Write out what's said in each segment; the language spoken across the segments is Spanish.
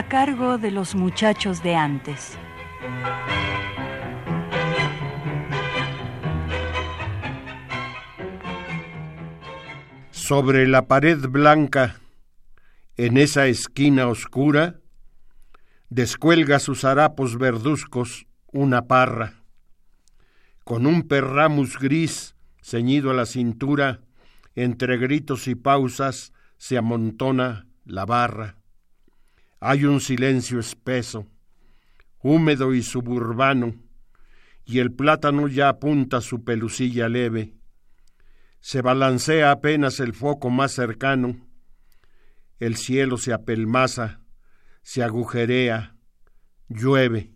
A cargo de los muchachos de antes. Sobre la pared blanca, en esa esquina oscura, descuelga sus harapos verduzcos una parra. Con un perramus gris ceñido a la cintura, entre gritos y pausas se amontona la barra. Hay un silencio espeso, húmedo y suburbano, y el plátano ya apunta su pelucilla leve. Se balancea apenas el foco más cercano, el cielo se apelmaza, se agujerea, llueve.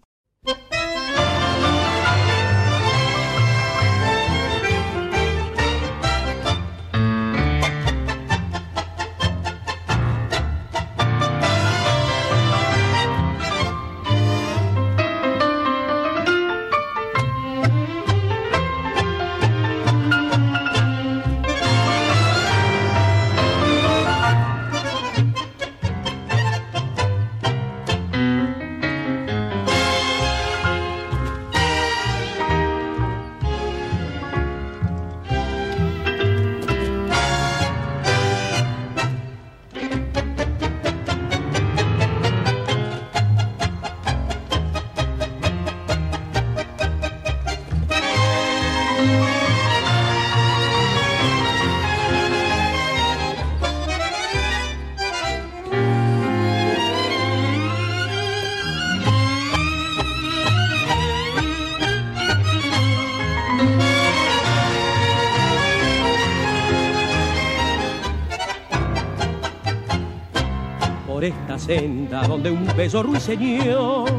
Esta senda donde un beso ruiseñor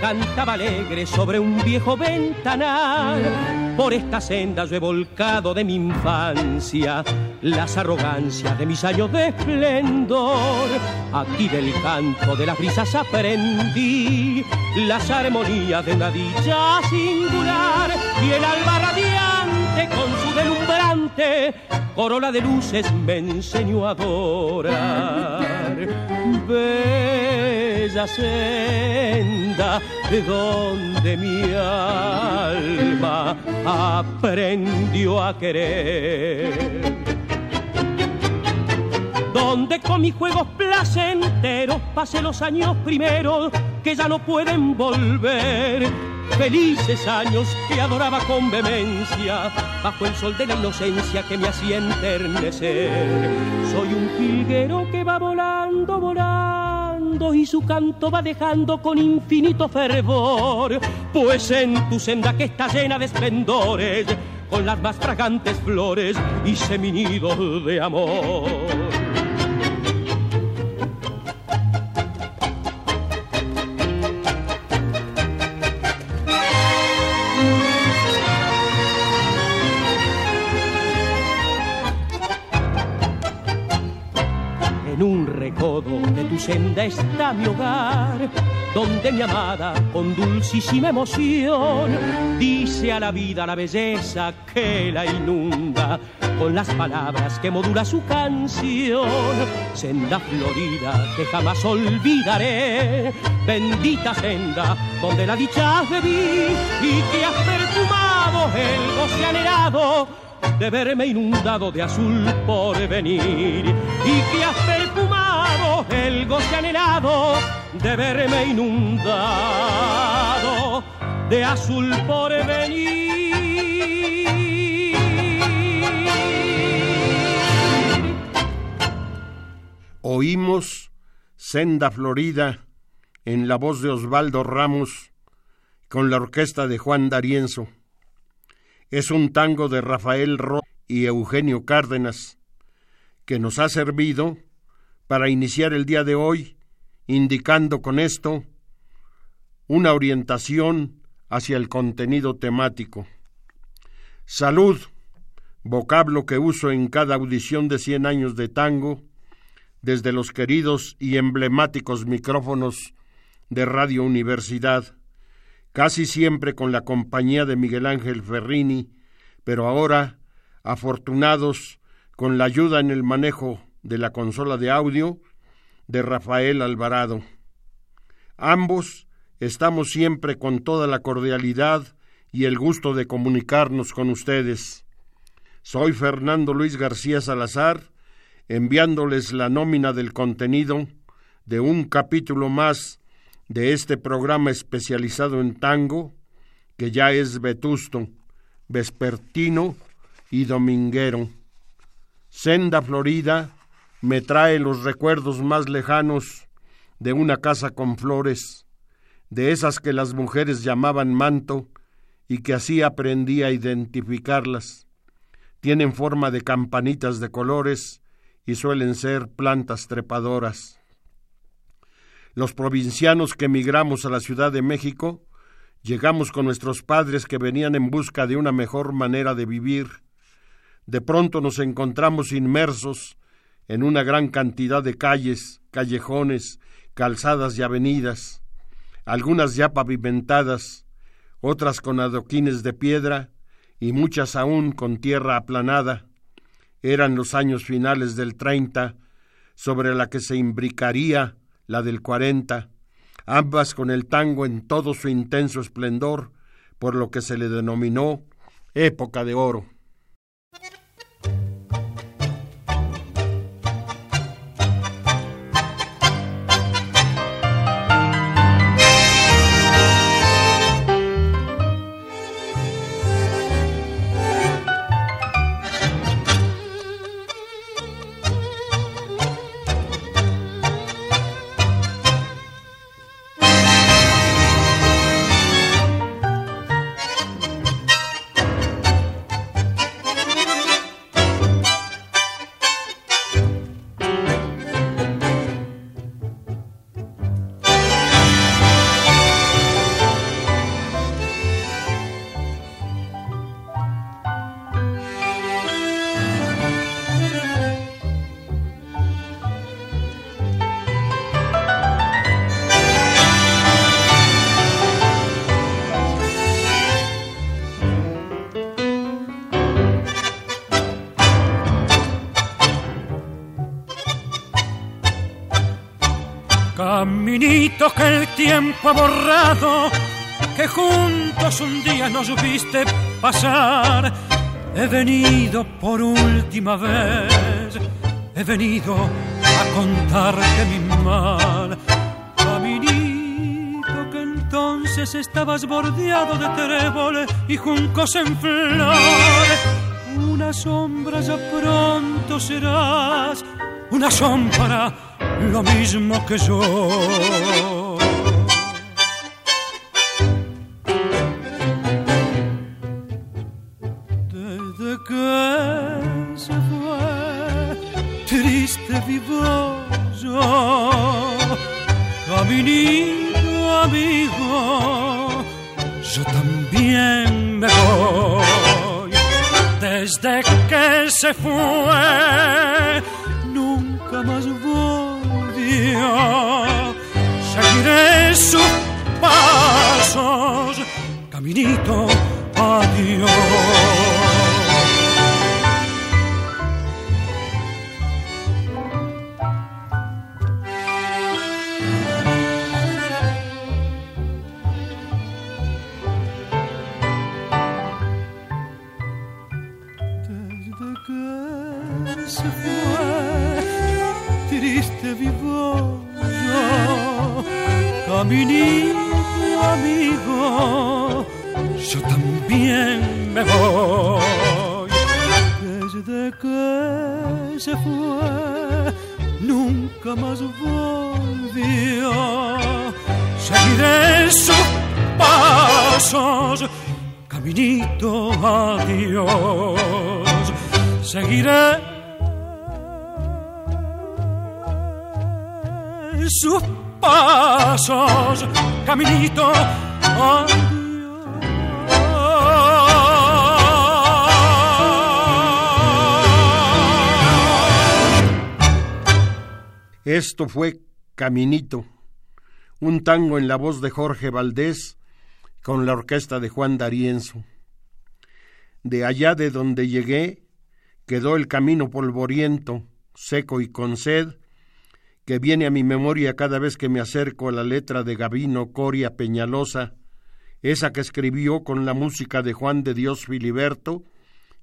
cantaba alegre sobre un viejo ventanal. Por esta senda yo he volcado de mi infancia las arrogancias de mis años de esplendor. Aquí del canto de las brisas aprendí las armonías de una dicha singular y el alba radiante con su delumbrante corola de luces me enseñó a adorar bella senda de donde mi alma aprendió a querer. Donde con mis juegos placenteros pasé los años primeros que ya no pueden volver felices años que adoraba con vehemencia, bajo el sol de la inocencia que me hacía enternecer. Soy un jilguero que va volando, volando, y su canto va dejando con infinito fervor, pues en tu senda que está llena de esplendores, con las más fragantes flores y seminidos de amor. Senda está mi hogar, donde mi amada con dulcísima emoción dice a la vida la belleza que la inunda con las palabras que modula su canción. Senda florida que jamás olvidaré, bendita senda donde la dicha viví y que has perfumado el goce anhelado de verme inundado de azul por venir y que has perfumado el goce anhelado de verme inundado de azul por venir. Oímos Senda Florida en la voz de Osvaldo Ramos con la orquesta de Juan D'Arienzo. Es un tango de Rafael Ro y Eugenio Cárdenas que nos ha servido para iniciar el día de hoy indicando con esto una orientación hacia el contenido temático. Salud, vocablo que uso en cada audición de Cien años de tango, desde los queridos y emblemáticos micrófonos de Radio Universidad, casi siempre con la compañía de Miguel Ángel Ferrini, pero ahora, afortunados con la ayuda en el manejo de la consola de audio de Rafael Alvarado. Ambos estamos siempre con toda la cordialidad y el gusto de comunicarnos con ustedes. Soy Fernando Luis García Salazar, enviándoles la nómina del contenido de un capítulo más de este programa especializado en tango, que ya es vetusto, vespertino y dominguero. Senda Florida me trae los recuerdos más lejanos de una casa con flores, de esas que las mujeres llamaban manto y que así aprendí a identificarlas. Tienen forma de campanitas de colores y suelen ser plantas trepadoras. Los provincianos que emigramos a la Ciudad de México llegamos con nuestros padres que venían en busca de una mejor manera de vivir. De pronto nos encontramos inmersos en una gran cantidad de calles, callejones, calzadas y avenidas, algunas ya pavimentadas, otras con adoquines de piedra y muchas aún con tierra aplanada. Eran los años finales del treinta, sobre la que se imbricaría la del cuarenta, ambas con el tango en todo su intenso esplendor, por lo que se le denominó época de oro. Que el tiempo ha borrado, que juntos un día nos viste pasar. He venido por última vez, he venido a contarte mi mal. Caminito que entonces estabas bordeado de tréboles y juncos en flor. Una sombra ya pronto serás, una sombra lo mismo que yo. Desde que se fue, triste vivo yo, caminito amigo, yo también me voy. Desde que se fue, nunca más seguiré sus pasos, caminito, adiós. Caminito amigo, yo también me voy. Desde que se fue, nunca más volvió. Seguiré sus pasos, caminito adiós. Seguiré sus pasos, caminito, Esto fue Caminito, un tango en la voz de Jorge Valdés con la orquesta de Juan D'Arienzo. De allá de donde llegué quedó el camino polvoriento, seco y con sed, que viene a mi memoria cada vez que me acerco a la letra de Gavino Coria Peñalosa, esa que escribió con la música de Juan de Dios Filiberto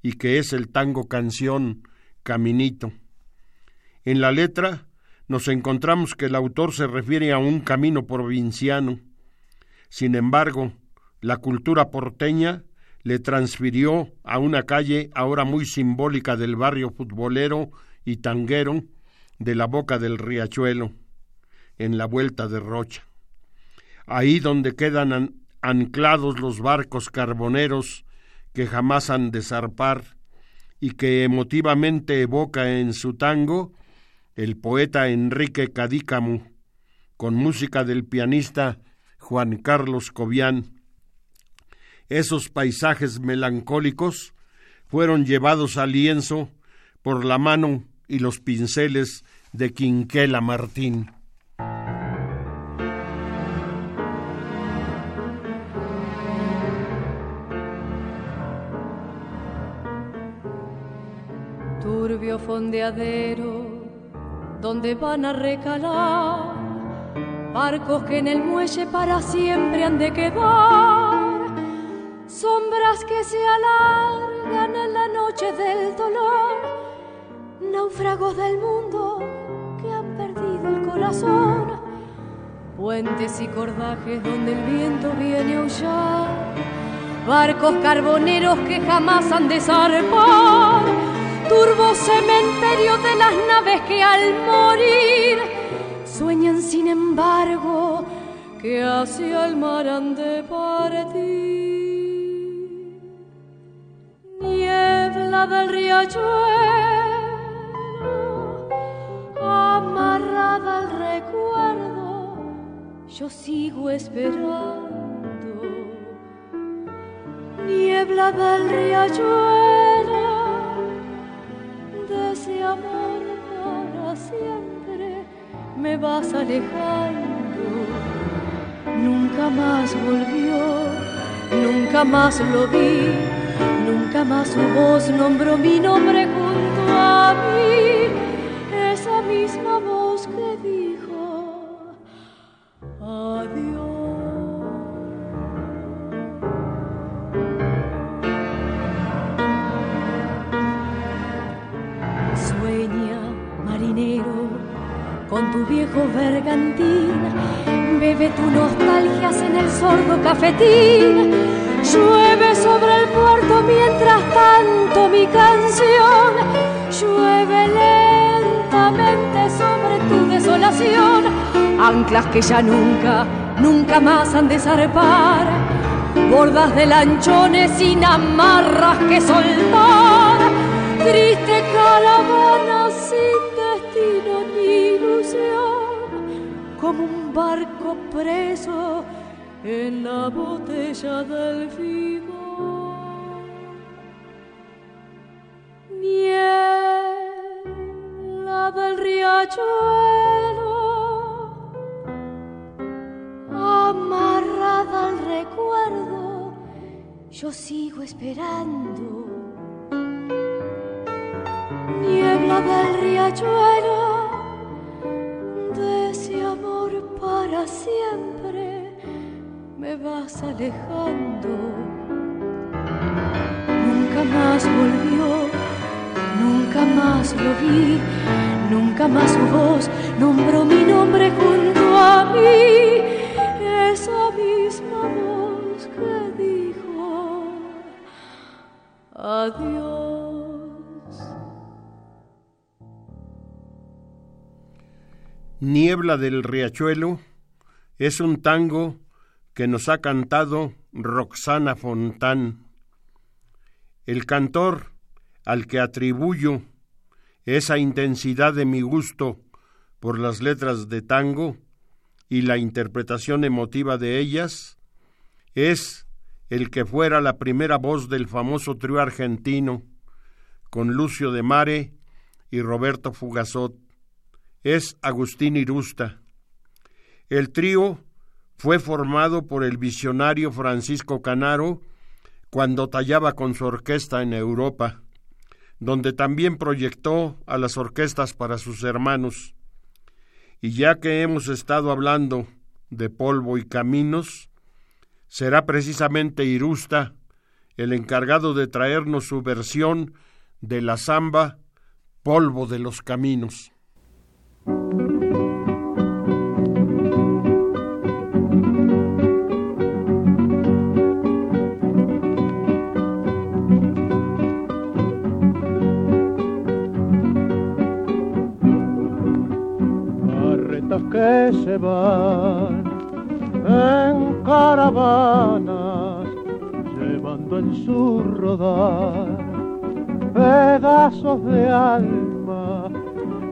y que es el tango canción Caminito. En la letra nos encontramos que el autor se refiere a un camino provinciano. Sin embargo, la cultura porteña le transfirió a una calle ahora muy simbólica del barrio futbolero y tanguero de la boca del riachuelo, en la vuelta de Rocha. Ahí donde quedan anclados los barcos carboneros que jamás han de zarpar y que emotivamente evoca en su tango el poeta Enrique Cadícamo, con música del pianista Juan Carlos Cobian. Esos paisajes melancólicos fueron llevados al lienzo por la mano y los pinceles de Quinquela Martín. Turbio fondeadero donde van a recalar barcos que en el muelle para siempre han de quedar, sombras que se alargan en la noche del dolor, náufragos del mundo puentes y cordajes donde el viento viene a aullar, barcos carboneros que jamás han de zarpar. Turbo cementerio de las naves que al morir sueñan sin embargo que hacia el mar han de partir. Niebla del riachuelo, amarrada al recuerdo, yo sigo esperando. Niebla del riachuelo ese amor para siempre me vas alejando. Nunca más volvió, nunca más lo vi, nunca más su voz nombró mi nombre junto a mí. Esa misma voz bergantín. Bebe tu nostalgias en el sordo cafetín. Llueve sobre el puerto mientras tanto mi canción. Llueve lentamente sobre tu desolación. Anclas que ya nunca, nunca más han de zarpar. Bordas de lanchones sin amarras que soltar. Triste caravana como un barco preso en la botella del figo. Niebla del riachuelo, amarrada al recuerdo, yo sigo esperando. Niebla del riachuelo siempre me vas alejando. Nunca más volvió, nunca más lo vi, nunca más su voz nombró mi nombre junto a mí. Esa misma voz que dijo adiós. Niebla del Riachuelo es un tango que nos ha cantado Roxana Fontán. El cantor al que atribuyo esa intensidad de mi gusto por las letras de tango y la interpretación emotiva de ellas es el que fuera la primera voz del famoso trío argentino con Lucio de Mare y Roberto Fugazot. Es Agustín Irusta. El trío fue formado por el visionario Francisco Canaro cuando tallaba con su orquesta en Europa, donde también proyectó a las orquestas para sus hermanos. Y ya que hemos estado hablando de polvo y caminos, será precisamente Irusta el encargado de traernos su versión de la samba Polvo de los Caminos. Que se van en caravanas, llevando en su rodar pedazos de alma.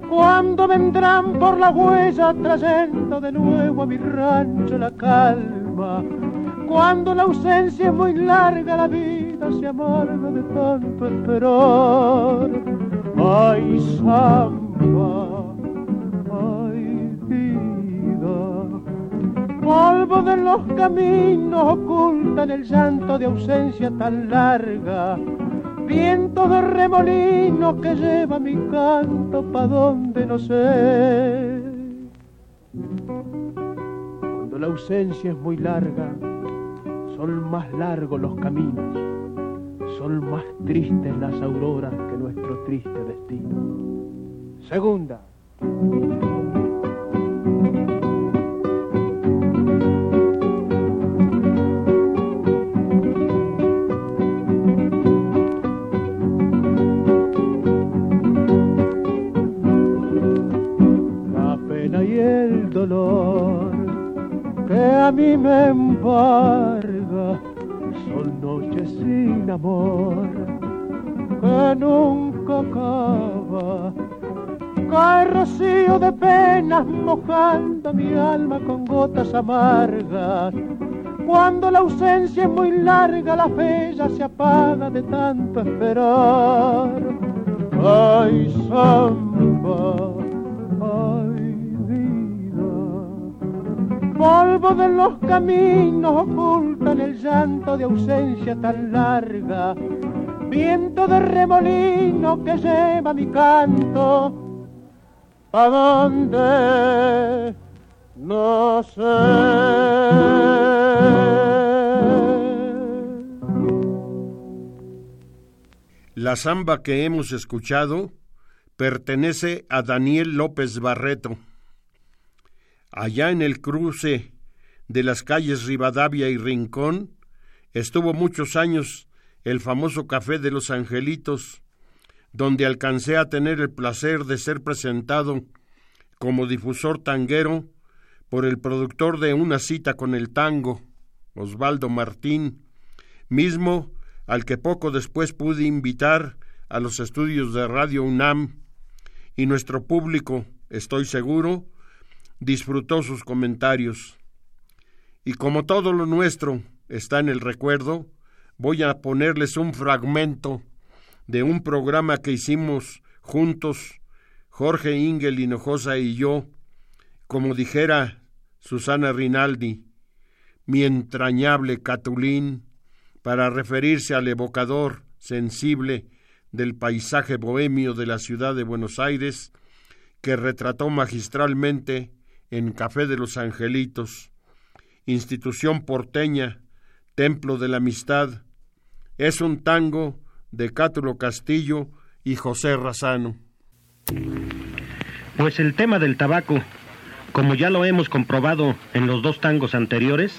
Cuando vendrán por la huella trayendo de nuevo a mi rancho la calma. Cuando la ausencia es muy larga, la vida se amarga de tanto esperar. Ay, samba de los caminos ocultan el llanto de ausencia tan larga. Viento de remolino que lleva mi canto pa' donde no sé. Cuando la ausencia es muy larga, son más largos los caminos, son más tristes las auroras que nuestro triste destino. Segunda. Mí me embarga son noches sin amor que nunca acaba. Cae rocío de penas mojando mi alma con gotas amargas. Cuando la ausencia es muy larga, la fe ya se apaga de tanto esperar. Ay, samba polvo de los caminos ocultan el llanto de ausencia tan larga. Viento de remolino que lleva mi canto. ¿A dónde? No sé. La samba que hemos escuchado pertenece a Daniel López Barreto allá en el cruce de las calles Rivadavia y Rincón, estuvo muchos años el famoso Café de los Angelitos, donde alcancé a tener el placer de ser presentado como difusor tanguero por el productor de Una cita con el tango, Osvaldo Martín, mismo al que poco después pude invitar a los estudios de Radio UNAM, y nuestro público, estoy seguro, disfrutó sus comentarios. Y como todo lo nuestro está en el recuerdo, voy a ponerles un fragmento de un programa que hicimos juntos, Jorge Ingel Hinojosa y yo, como dijera Susana Rinaldi, mi entrañable Catulín, para referirse al evocador sensible del paisaje bohemio de la ciudad de Buenos Aires, que retrató magistralmente en Café de los Angelitos, institución porteña, templo de la amistad. Es un tango de Cátulo Castillo y José Razano. Pues el tema del tabaco, como ya lo hemos comprobado en los dos tangos anteriores,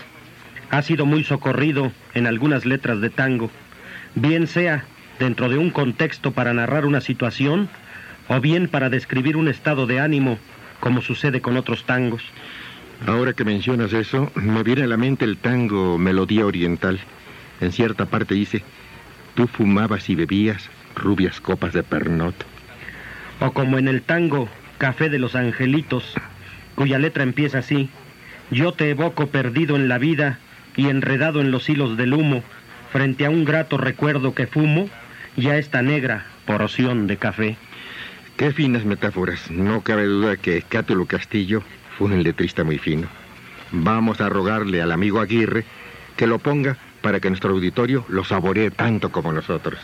ha sido muy socorrido en algunas letras de tango, bien sea dentro de un contexto para narrar una situación o bien para describir un estado de ánimo como sucede con otros tangos. Ahora que mencionas eso, me viene a la mente el tango Melodía Oriental. En cierta parte dice, tú fumabas y bebías rubias copas de pernot. O como en el tango Café de los Angelitos, cuya letra empieza así, yo te evoco perdido en la vida y enredado en los hilos del humo, frente a un grato recuerdo que fumo, ya esta negra porción de café. Qué finas metáforas. No cabe duda que Cátulo Castillo fue un letrista muy fino. Vamos a rogarle al amigo Aguirre que lo ponga para que nuestro auditorio lo saboree tanto como nosotros.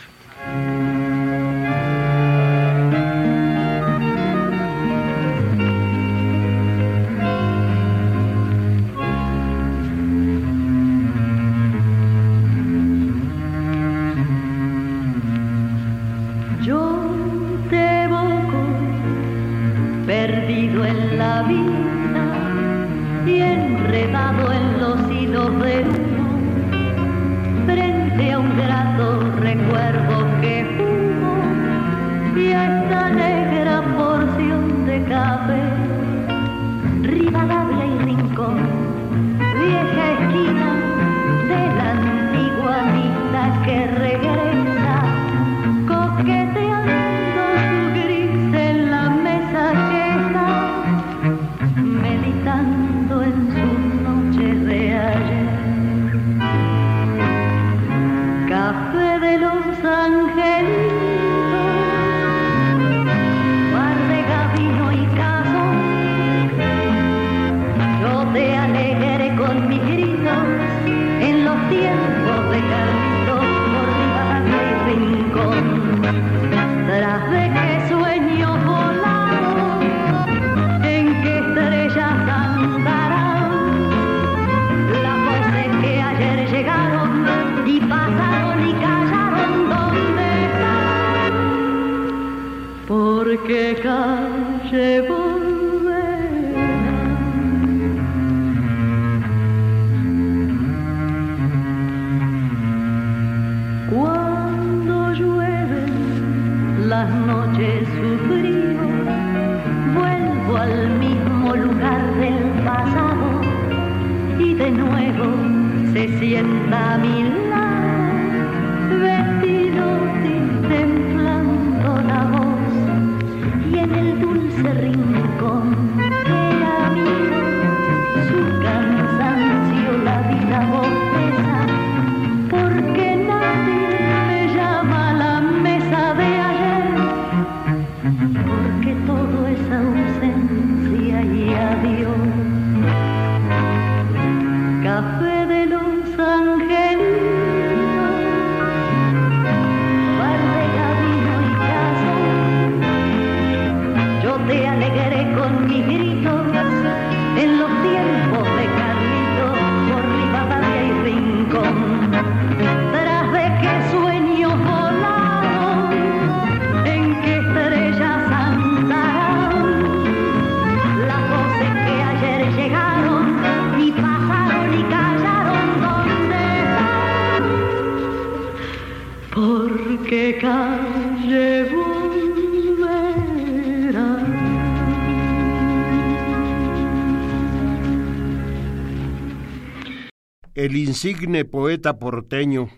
El insigne poeta porteño,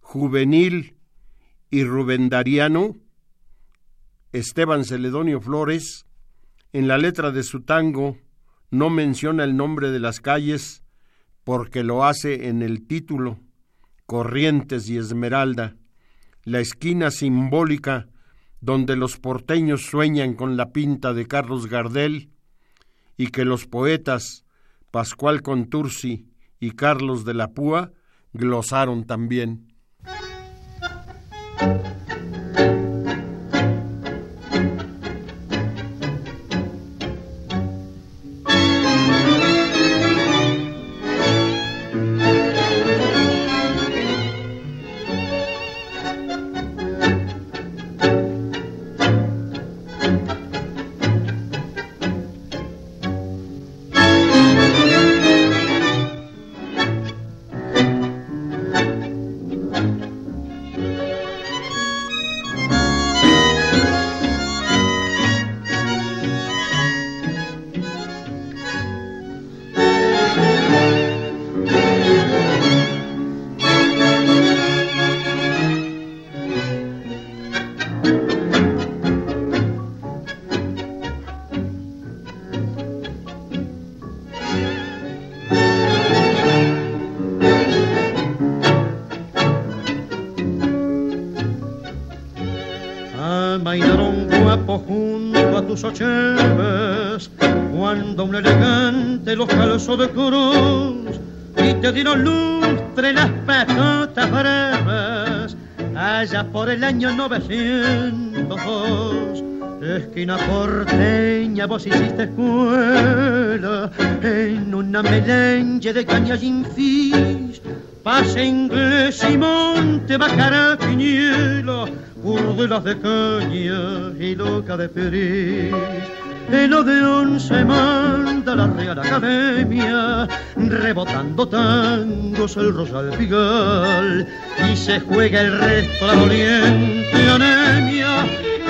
juvenil y rubendariano, Esteban Celedonio Flores, en la letra de su tango no menciona el nombre de las calles porque lo hace en el título Corrientes y Esmeralda, la esquina simbólica donde los porteños sueñan con la pinta de Carlos Gardel y que los poetas Pascual Contursi y Carlos de la Púa glosaron también. Cuando un elegante los calzó de cruz y te dieron lustre las patotas breves, allá por el año 902. Esquina porteña, vos hiciste escuela en una melange de cañas infis. Pase inglés y monte, bajará quiniela, urdelas de caña y loca de peris. El Odeón se manda la Real Academia, rebotando tangos el Rosal Pigal, y se juega el resto la doliente anemia,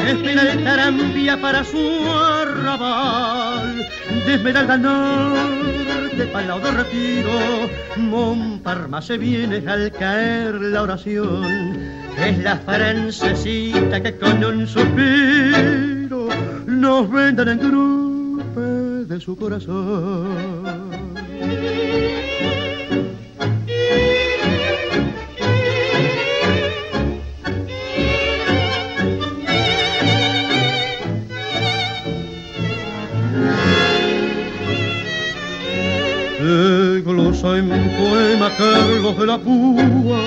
espera el tarambia para su arrabal, de Esmeralda Norte de retiro, Montparma se viene al caer la oración, es la francesita que con un suspiro nos vendan en grupo de su corazón. glosa en poema Carlos de la Púa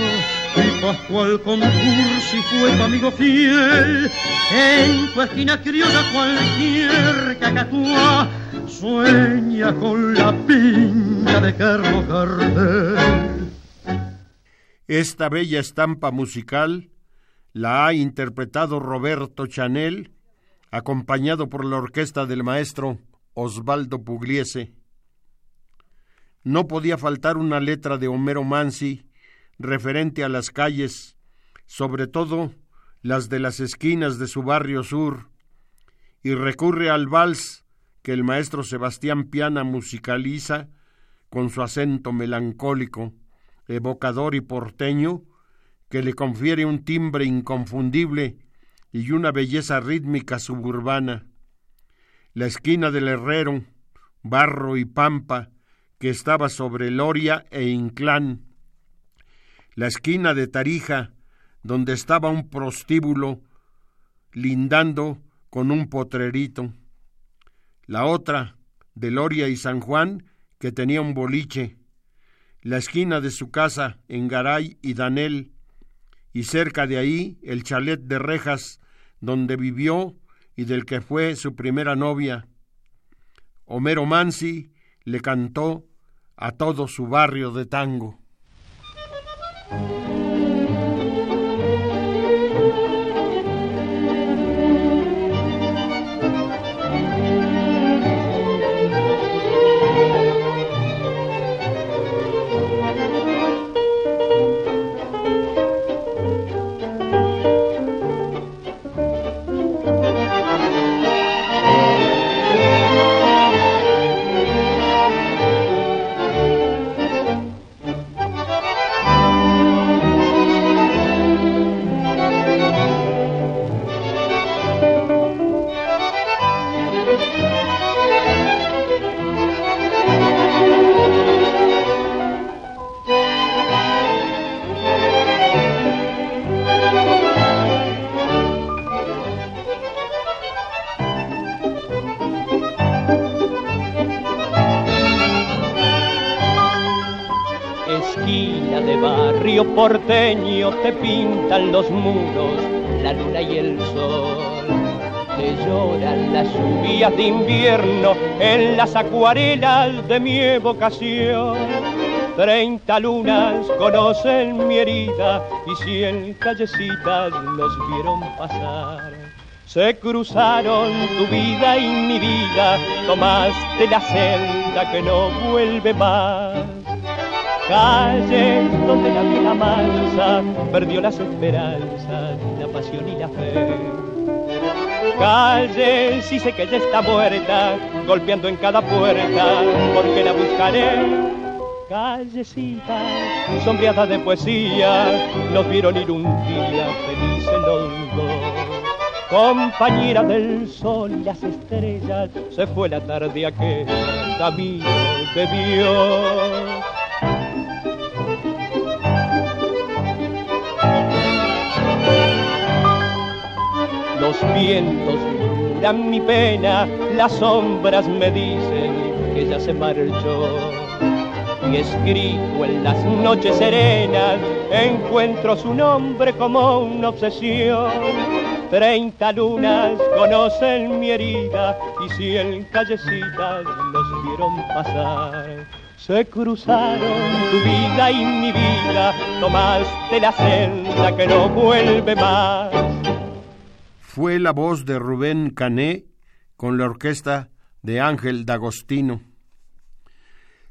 Pascual Concursi fue tu amigo fiel. En tu esquina criolla cualquier cacatúa sueña con la piña de Carlos Gardel. Esta bella estampa musical la ha interpretado Roberto Chanel, acompañado por la orquesta del maestro Osvaldo Pugliese. No podía faltar una letra de Homero Mansi referente a las calles, sobre todo las de las esquinas de su barrio sur, y recurre al vals que el maestro Sebastián Piana musicaliza con su acento melancólico, evocador y porteño, que le confiere un timbre inconfundible y una belleza rítmica suburbana. La esquina del Herrero, Barro y Pampa, que estaba sobre Loria e Inclán, la esquina de Tarija, donde estaba un prostíbulo lindando con un potrerito, la otra de Loria y San Juan, que tenía un boliche, la esquina de su casa en Garay y Danel, y cerca de ahí el chalet de rejas donde vivió y del que fue su primera novia. Homero Mansi le cantó a todo su barrio de tango. Bye. Te pintan los muros, la luna y el sol. Te lloran las lluvias de invierno en las acuarelas de mi evocación. Treinta lunas conocen mi herida y cien callecitas nos vieron pasar. Se cruzaron tu vida y mi vida, tomaste la senda que no vuelve más calle donde la vida mansa perdió las esperanzas, la pasión y la fe. Calle, si sé que ella está muerta, golpeando en cada puerta, porque la buscaré. Callecita, sombreada de poesía, nos vieron ir un día felices los dos. Compañera del sol y las estrellas, se fue la tarde aquel camino de Dios. Vientos curan mi pena, las sombras me dicen que ya se marchó. Y escrito en las noches serenas, encuentro su nombre como una obsesión. Treinta lunas conocen mi herida y cien callecitas los vieron pasar. Se cruzaron tu vida y mi vida, tomaste la senda que no vuelve más. Fue la voz de Rubén Cané con la orquesta de Ángel D'Agostino.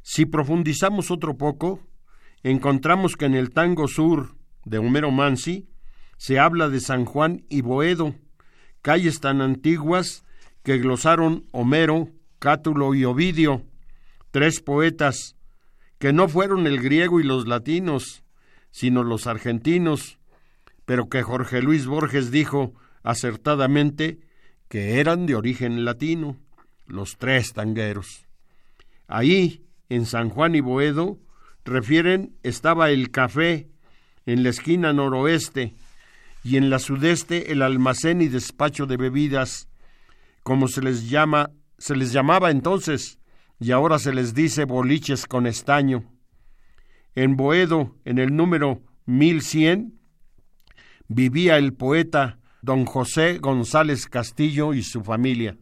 Si profundizamos otro poco, encontramos que en el tango sur de Homero Mansi se habla de San Juan y Boedo, calles tan antiguas que glosaron Homero, Cátulo y Ovidio, tres poetas que no fueron el griego y los latinos, sino los argentinos, pero que Jorge Luis Borges dijo acertadamente que eran de origen latino, los tres tangueros. Ahí, en San Juan y Boedo, refieren estaba el café en la esquina noroeste y en la sudeste el almacén y despacho de bebidas, como se les llama, se les llamaba entonces, y ahora se les dice boliches con estaño. En Boedo, en el número 1100, vivía el poeta don José González Castillo y su familia.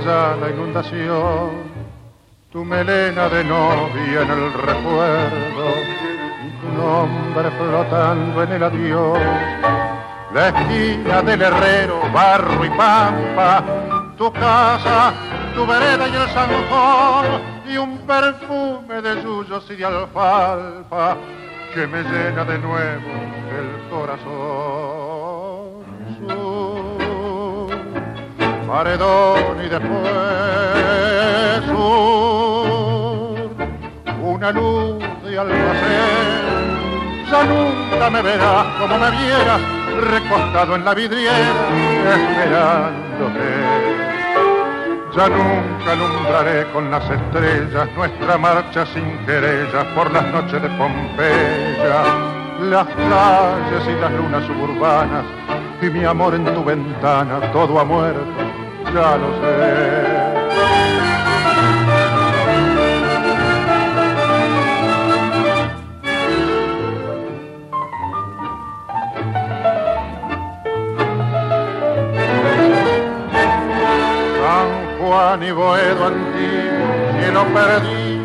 La inundación, tu melena de novia en el recuerdo, tu nombre flotando en el adiós, la esquina del herrero, barro y pampa, tu casa, tu vereda y el zanjón, y un perfume de yuyos y de alfalfa que me llena de nuevo el corazón. Paredón y después una luz de almacén. Ya nunca me verás como me vieras, recostado en la vidriera, esperándote. Ya nunca alumbraré con las estrellas nuestra marcha sin querellas por las noches de Pompeya, las calles y las lunas suburbanas y mi amor en tu ventana, todo ha muerto ya lo sé. Juan y Boedo antiguo, lo perdí,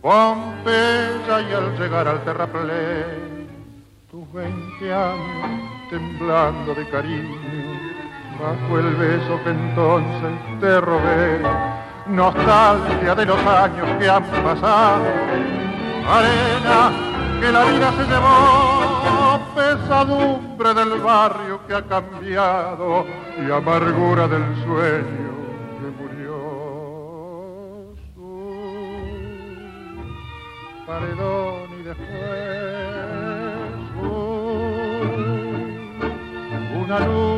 Pompeya y al llegar al terraplén, tus veinte años temblando de cariño bajo el beso que entonces te robé, nostalgia de los años que han pasado, arena que la vida se llevó, pesadumbre del barrio que ha cambiado y amargura del sueño que murió. paredón y después una luz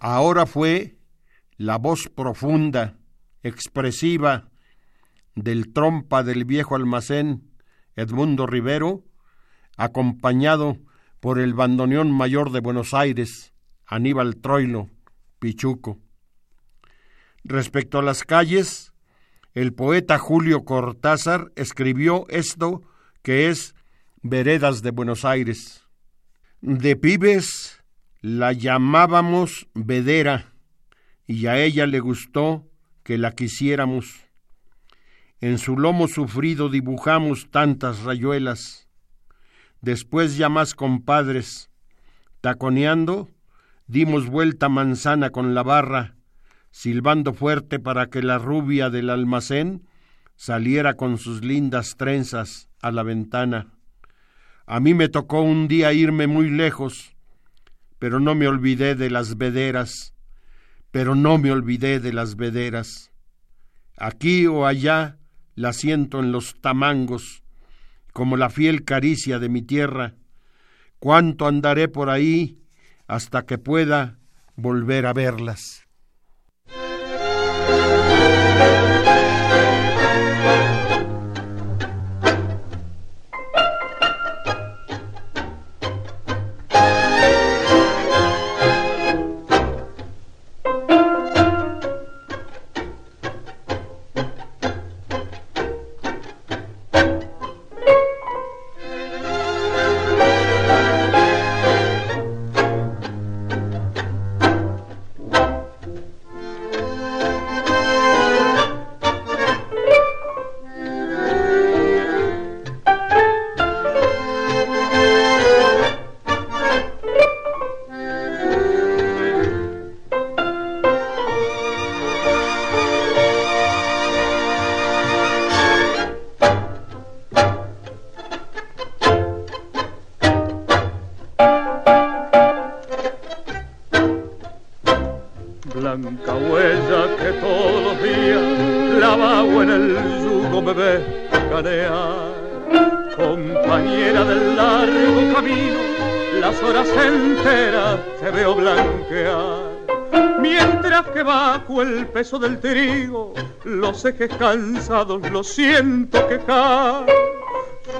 Ahora fue la voz profunda, expresiva del trompa del viejo almacén Edmundo Rivero, acompañado por el bandoneón mayor de Buenos Aires, Aníbal Troilo, Pichuco. Respecto a las calles, el poeta Julio Cortázar escribió esto que es Veredas de Buenos Aires. De pibes la llamábamos Vedera y a ella le gustó que la quisiéramos. En su lomo sufrido dibujamos tantas rayuelas. Después ya más compadres, taconeando, dimos vuelta manzana con la barra, silbando fuerte para que la rubia del almacén saliera con sus lindas trenzas a la ventana. A mí me tocó un día irme muy lejos, pero no me olvidé de las vederas, pero no me olvidé de las vederas. Aquí o allá la siento en los tamangos, como la fiel caricia de mi tierra. Cuánto andaré por ahí hasta que pueda volver a verlas. Del trigo, los ejes cansados los siento quejar.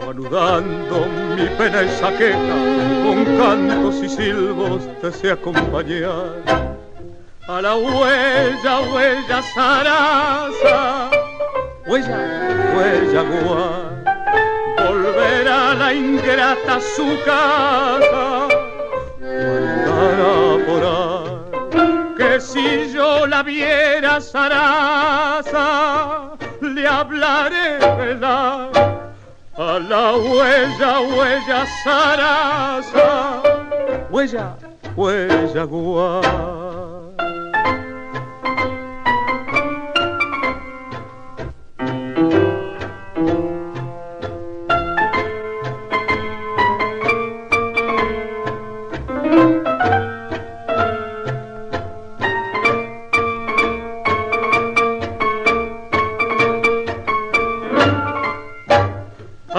Anudando mi pena esa queja, con cantos y silbos te sé acompañar. A la huella, huella zaraza, huella, huella guar, volverá la ingrata a su casa, andará por ahí la viera Sarasa, le hablaré verdad a la huella, huella Sarasa, huella, huella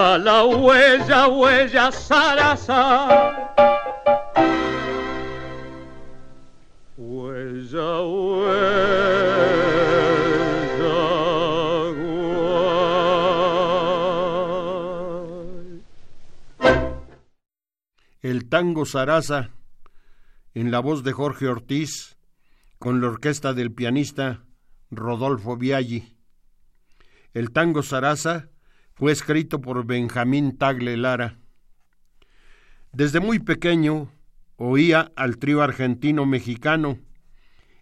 la huella, huella zaraza. Huella, huella, El tango zaraza, en la voz de Jorge Ortiz, con la orquesta del pianista Rodolfo Viaggi. El tango zaraza fue escrito por Benjamín Tagle Lara. Desde muy pequeño oía al trío argentino-mexicano,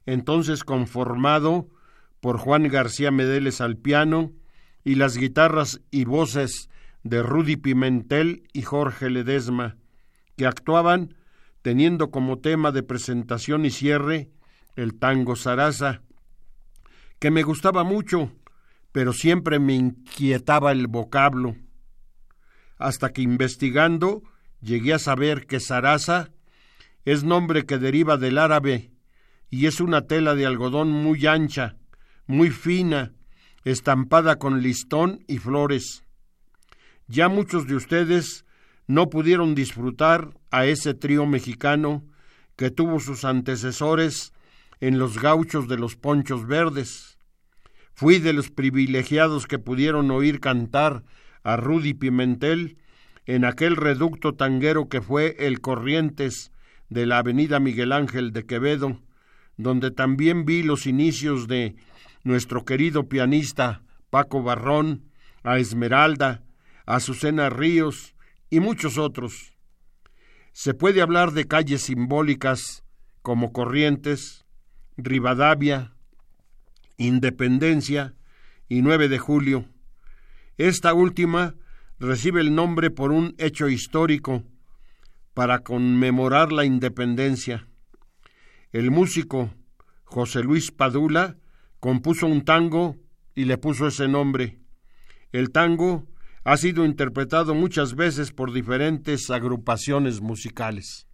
entonces conformado por Juan García Medeles al piano y las guitarras y voces de Rudy Pimentel y Jorge Ledesma, que actuaban teniendo como tema de presentación y cierre el tango Sarasa, que me gustaba mucho pero siempre me inquietaba el vocablo, hasta que investigando llegué a saber que Sarasa es nombre que deriva del árabe y es una tela de algodón muy ancha, muy fina, estampada con listón y flores. Ya muchos de ustedes no pudieron disfrutar a ese trío mexicano que tuvo sus antecesores en los gauchos de los ponchos verdes. Fui de los privilegiados que pudieron oír cantar a Rudy Pimentel en aquel reducto tanguero que fue el Corrientes de la avenida Miguel Ángel de Quevedo, donde también vi los inicios de nuestro querido pianista Paco Barrón, a Esmeralda, a Azucena Ríos y muchos otros. Se puede hablar de calles simbólicas como Corrientes, Rivadavia, Independencia y 9 de Julio. Esta última recibe el nombre por un hecho histórico para conmemorar la independencia. El músico José Luis Padula compuso un tango y le puso ese nombre. El tango ha sido interpretado muchas veces por diferentes agrupaciones musicales.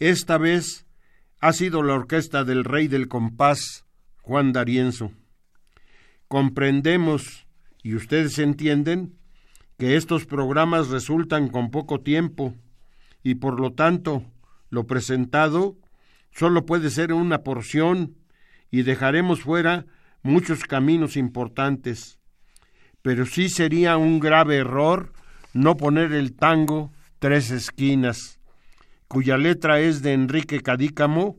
Esta vez ha sido la orquesta del rey del compás, Juan D'Arienzo. Comprendemos, y ustedes entienden, que estos programas resultan con poco tiempo y por lo tanto lo presentado solo puede ser una porción y dejaremos fuera muchos caminos importantes. Pero sí sería un grave error no poner el tango tres esquinas cuya letra es de Enrique Cadícamo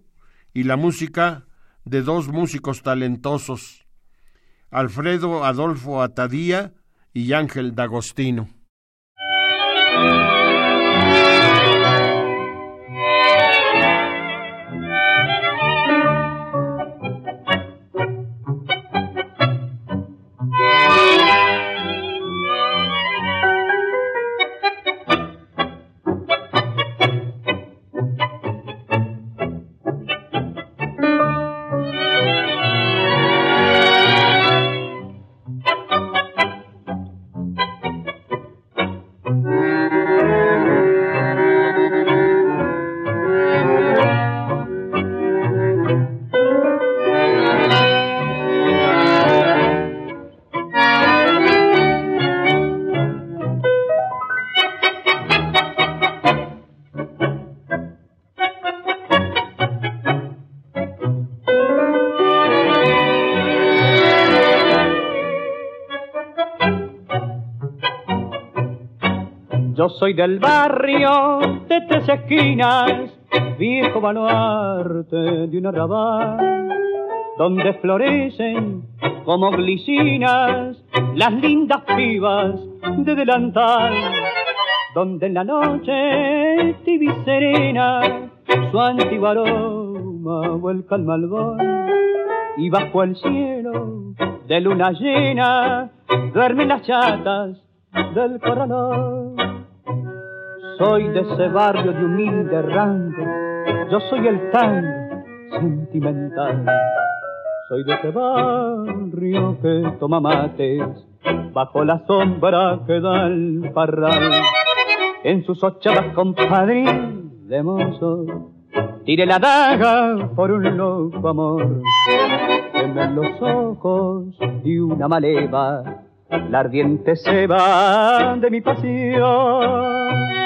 y la música de dos músicos talentosos, Alfredo Adolfo Atadía y Ángel D'Agostino. Soy del barrio de tres esquinas, viejo baluarte de un arrabal, donde florecen como glicinas las lindas pibas de delantal, donde en la noche tibia serena su antiguo aroma vuelca al malvón y bajo el cielo de luna llena duermen las chatas del corralón. Soy de ese barrio de humilde rango, yo soy el tango sentimental. Soy de ese barrio que toma mates bajo la sombra que da el parral. En sus ochavas compadrín de mozo, tire la daga por un loco amor. en los ojos y una maleva, la ardiente se va de mi pasión.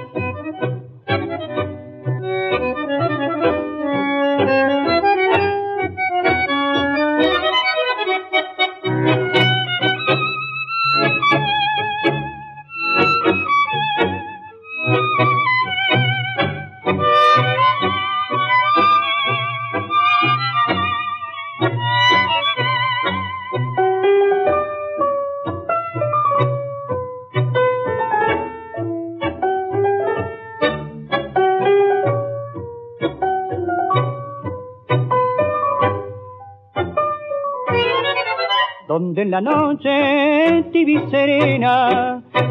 donde en la noche tibia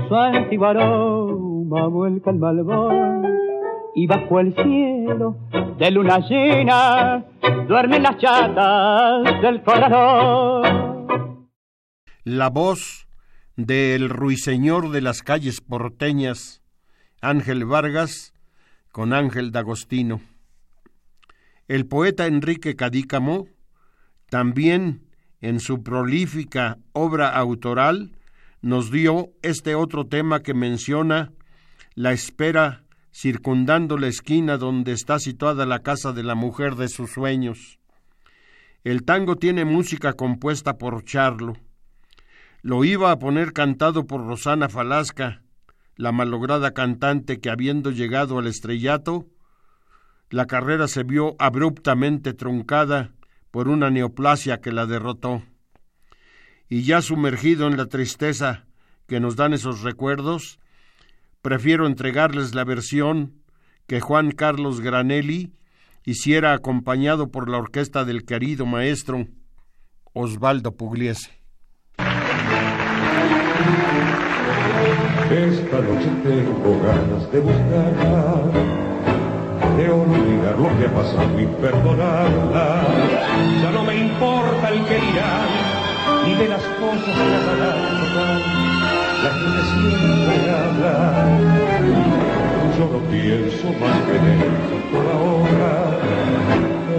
su antiguo aroma vuelca el malvón y bajo el cielo de luna llena duermen las chatas del corazón. La voz del ruiseñor de las calles porteñas, Ángel Vargas, con Ángel D'Agostino. El poeta Enrique Cadícamo también en su prolífica obra autoral, nos dio este otro tema que menciona la espera circundando la esquina donde está situada la casa de la mujer de sus sueños. El tango tiene música compuesta por Charlo. Lo iba a poner cantado por Rosana Falasca, la malograda cantante que habiendo llegado al estrellato, la carrera se vio abruptamente truncada por una neoplasia que la derrotó. Y ya sumergido en la tristeza que nos dan esos recuerdos, prefiero entregarles la versión que Juan Carlos Granelli hiciera acompañado por la orquesta del querido maestro Osvaldo Pugliese. Esta noche ganas de de olvidar lo que ha pasado y perdonarla. Ya no me importa el que dirá, ni de las cosas que hablarán. La gente siempre habla. Yo no pienso más que en él por ahora.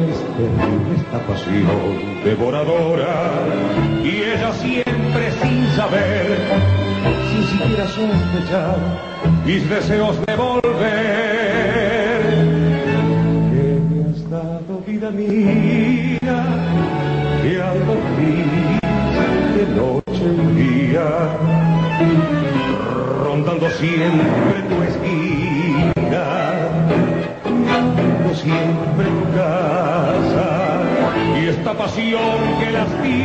Es terrible esta pasión devoradora. Y ella siempre sin saber, sin siquiera sospechar, mis deseos de volver vida mía, que al dormir de noche y día, rondando siempre tu esquina, siempre tu casa, y esta pasión que lastima,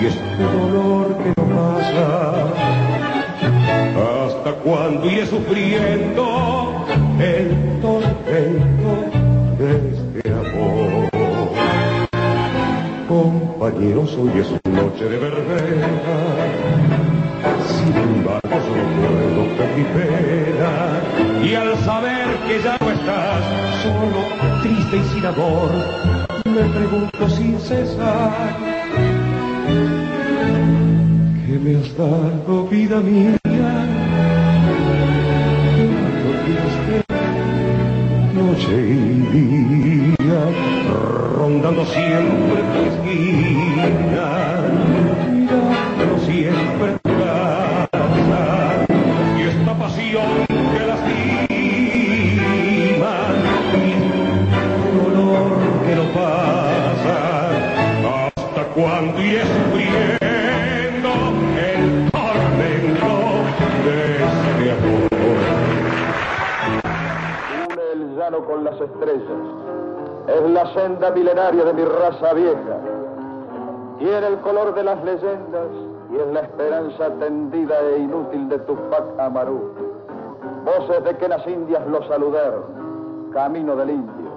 y este dolor que no pasa, hasta cuando iré sufriendo el tormento Compañeros, hoy es una noche de verbena, sin embargo solo puedo con mi pena. Y al saber que ya no estás, solo, triste y sin amor, me pregunto sin cesar. ¿Qué me has dado, vida mía? siempre casa y esta pasión que lastima y el dolor que no pasa hasta cuando iré sufriendo el tormento de este amor. Une el llano con las estrellas, es la senda milenaria de mi raza vieja. Tiene el color de las leyendas y es la esperanza tendida e inútil de Tupac Amaru. Voces de que las indias lo saludaron, camino del indio.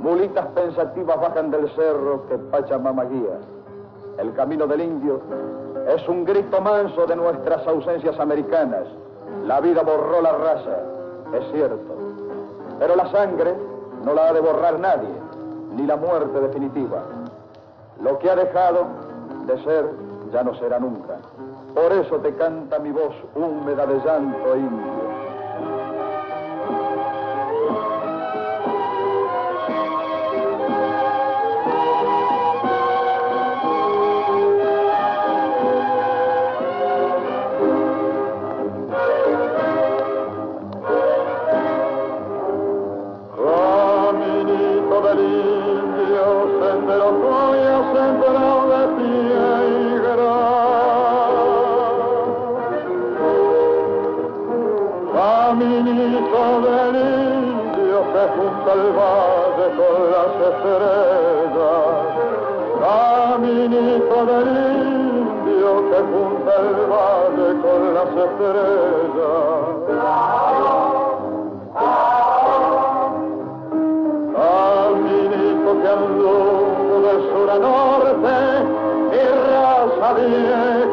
Mulitas pensativas bajan del cerro que Pachamama guía. El camino del indio es un grito manso de nuestras ausencias americanas. La vida borró la raza, es cierto. Pero la sangre no la ha de borrar nadie, ni la muerte definitiva. Lo que ha dejado de ser ya no será nunca. Por eso te canta mi voz húmeda de llanto indio. Con las estrellas. Caminito del indio que junta el valle con las estrellas. Caminito que anduvo de sur a norte y raza.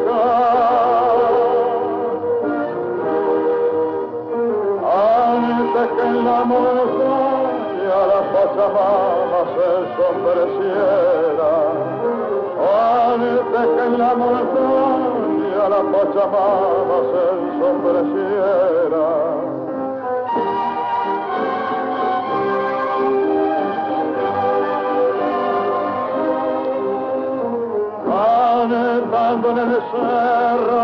Pachamama se ensombreciera. Antes que en la montaña la Pachamama se ensombreciera. Anetando en el cerro,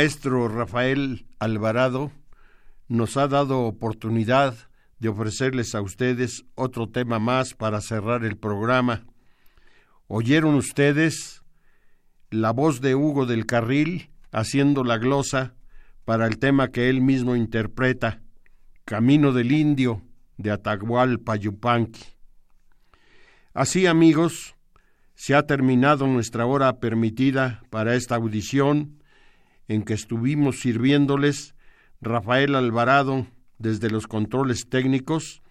maestro Rafael Alvarado nos ha dado oportunidad de ofrecerles a ustedes otro tema más para cerrar el programa. ¿Oyeron ustedes la voz de Hugo del Carril haciendo la glosa para el tema que él mismo interpreta, Camino del Indio, de Atahualpa Yupanqui? Así, amigos, se ha terminado nuestra hora permitida para esta audición en que estuvimos sirviéndoles Rafael Alvarado desde los controles técnicos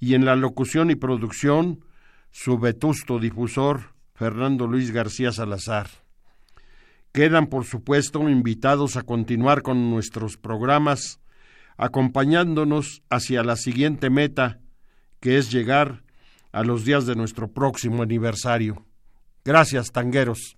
y en la locución y producción su vetusto difusor Fernando Luis García Salazar. Quedan, por supuesto, invitados a continuar con nuestros programas, acompañándonos hacia la siguiente meta, que es llegar a los días de nuestro próximo aniversario. Gracias, tangueros.